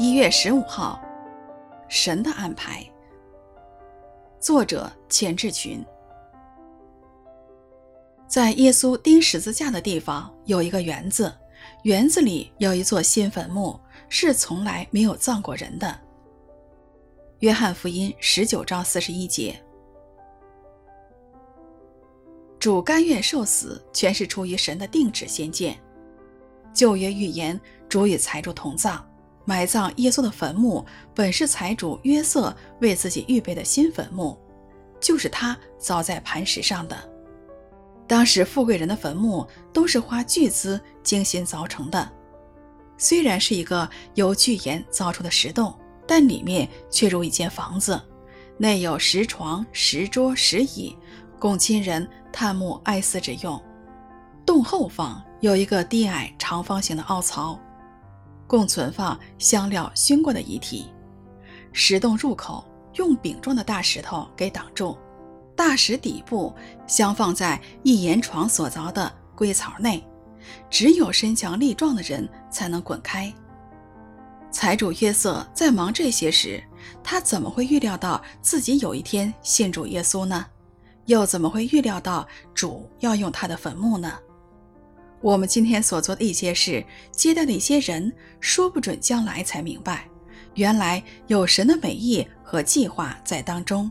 一月十五号，神的安排。作者：钱志群。在耶稣钉十字架的地方有一个园子，园子里有一座新坟墓，是从来没有葬过人的。约翰福音十九章四十一节。主甘愿受死，全是出于神的定旨先见。旧约预言主与财主同葬，埋葬耶稣的坟墓本是财主约瑟为自己预备的新坟墓，就是他凿在磐石上的。当时富贵人的坟墓都是花巨资精心凿成的，虽然是一个由巨岩凿出的石洞，但里面却如一间房子，内有石床、石桌、石椅，供亲人探墓哀思之用。洞后方有一个低矮长方形的凹槽，共存放香料熏过的遗体。石洞入口用饼状的大石头给挡住，大石底部镶放在一岩床所凿的龟槽内，只有身强力壮的人才能滚开。财主约瑟在忙这些时，他怎么会预料到自己有一天信主耶稣呢？又怎么会预料到主要用他的坟墓呢？我们今天所做的一些事，接待的一些人，说不准将来才明白，原来有神的美意和计划在当中。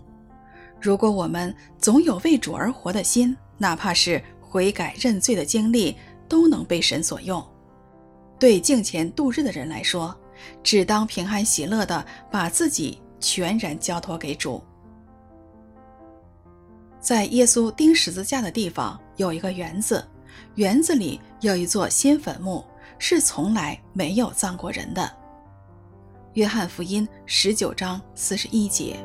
如果我们总有为主而活的心，哪怕是悔改认罪的经历，都能被神所用。对敬虔度日的人来说，只当平安喜乐地把自己全然交托给主。在耶稣钉十字架的地方有一个园子。园子里有一座新坟墓，是从来没有葬过人的。约翰福音十九章四十一节。